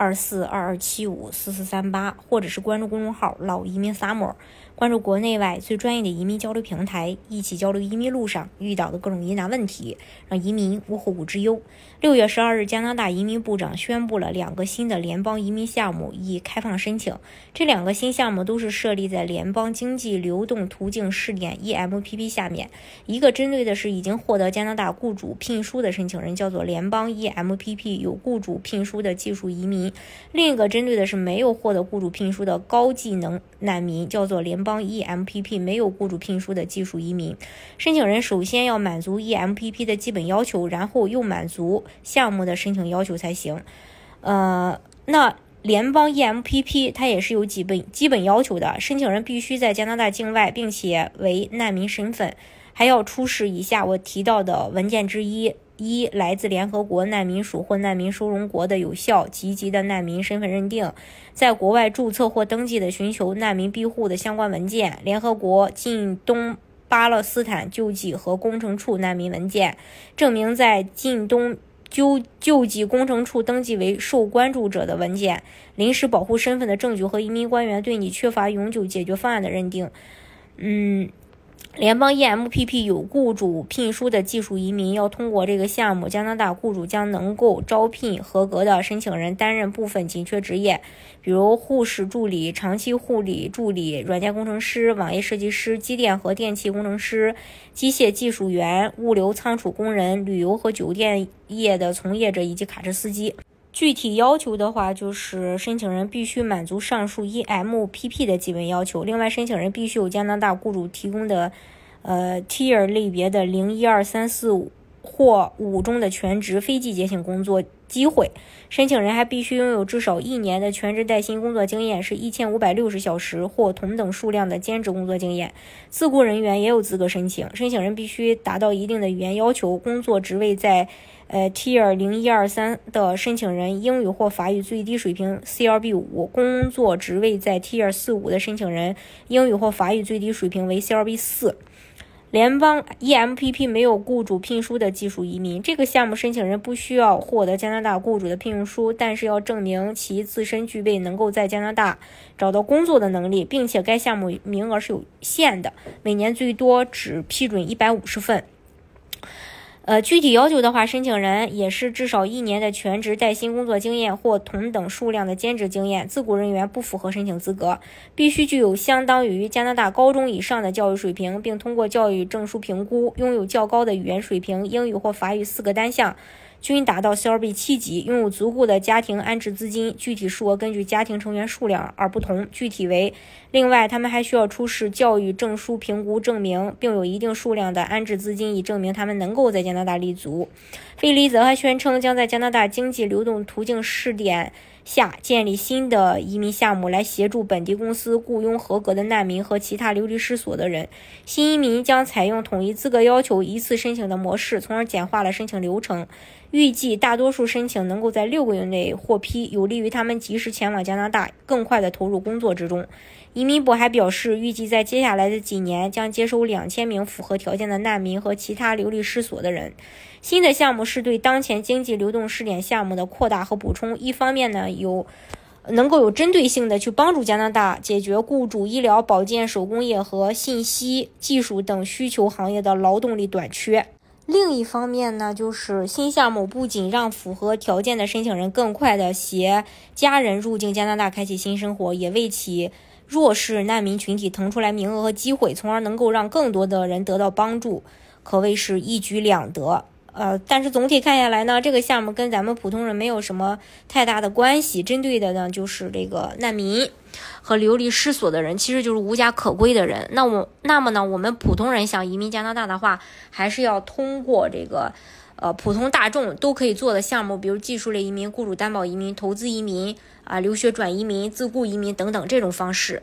二四二二七五四四三八，或者是关注公众号“老移民 Summer”。关注国内外最专业的移民交流平台，一起交流移民路上遇到的各种疑难问题，让移民无后顾之忧。六月十二日，加拿大移民部长宣布了两个新的联邦移民项目已开放申请。这两个新项目都是设立在联邦经济流动途径试点 （EMPP） 下面。一个针对的是已经获得加拿大雇主聘书的申请人，叫做联邦 EMPP 有雇主聘书的技术移民；另一个针对的是没有获得雇主聘书的高技能难民，叫做联邦。EMPP 没有雇主聘书的技术移民申请人，首先要满足 EMPP 的基本要求，然后又满足项目的申请要求才行。呃，那联邦 EMPP 它也是有基本基本要求的，申请人必须在加拿大境外，并且为难民身份，还要出示以下我提到的文件之一。一来自联合国难民署或难民收容国的有效、积极的难民身份认定，在国外注册或登记的寻求难民庇护的相关文件，联合国近东巴勒斯坦救济和工程处难民文件，证明在近东救救济工程处登记为受关注者的文件，临时保护身份的证据和移民官员对你缺乏永久解决方案的认定。嗯。联邦 EMPP 有雇主聘书的技术移民要通过这个项目，加拿大雇主将能够招聘合格的申请人担任部分紧缺职业，比如护士助理、长期护理助理、软件工程师、网页设计师、机电和电气工程师、机械技术员、物流仓储工人、旅游和酒店业的从业者以及卡车司机。具体要求的话，就是申请人必须满足上述 EMPP 的基本要求。另外，申请人必须有加拿大雇主提供的，呃，Tier 类别的零一二三四五或五中的全职非季节性工作机会。申请人还必须拥有至少一年的全职带薪工作经验，是一千五百六十小时或同等数量的兼职工作经验。自雇人员也有资格申请。申请人必须达到一定的语言要求，工作职位在。呃，Tier 零一二三的申请人英语或法语最低水平 CLB 五，工作职位在 Tier 四五的申请人英语或法语最低水平为 CLB 四。联邦 EMPP 没有雇主聘书的技术移民，这个项目申请人不需要获得加拿大雇主的聘用书，但是要证明其自身具备能够在加拿大找到工作的能力，并且该项目名额是有限的，每年最多只批准一百五十份。呃，具体要求的话，申请人也是至少一年的全职带薪工作经验或同等数量的兼职经验。自雇人员不符合申请资格，必须具有相当于加拿大高中以上的教育水平，并通过教育证书评估，拥有较高的语言水平，英语或法语四个单项。均达到 CLB 七级，拥有足够的家庭安置资金，具体数额根据家庭成员数量而不同，具体为。另外，他们还需要出示教育证书评估证明，并有一定数量的安置资金，以证明他们能够在加拿大立足。费利泽还宣称，将在加拿大经济流动途径试点。下建立新的移民项目，来协助本地公司雇佣合格的难民和其他流离失所的人。新移民将采用统一资格要求、一次申请的模式，从而简化了申请流程。预计大多数申请能够在六个月内获批，有利于他们及时前往加拿大，更快地投入工作之中。移民部还表示，预计在接下来的几年将接收两千名符合条件的难民和其他流离失所的人。新的项目是对当前经济流动试点项目的扩大和补充。一方面呢，有能够有针对性的去帮助加拿大解决雇主、医疗保健、手工业和信息技术等需求行业的劳动力短缺。另一方面呢，就是新项目不仅让符合条件的申请人更快的携家人入境加拿大开启新生活，也为其。弱势难民群体腾出来名额和机会，从而能够让更多的人得到帮助，可谓是一举两得。呃，但是总体看下来呢，这个项目跟咱们普通人没有什么太大的关系，针对的呢就是这个难民和流离失所的人，其实就是无家可归的人。那我那么呢，我们普通人想移民加拿大的话，还是要通过这个。呃，普通大众都可以做的项目，比如技术类移民、雇主担保移民、投资移民啊、留学转移民、自雇移民等等这种方式。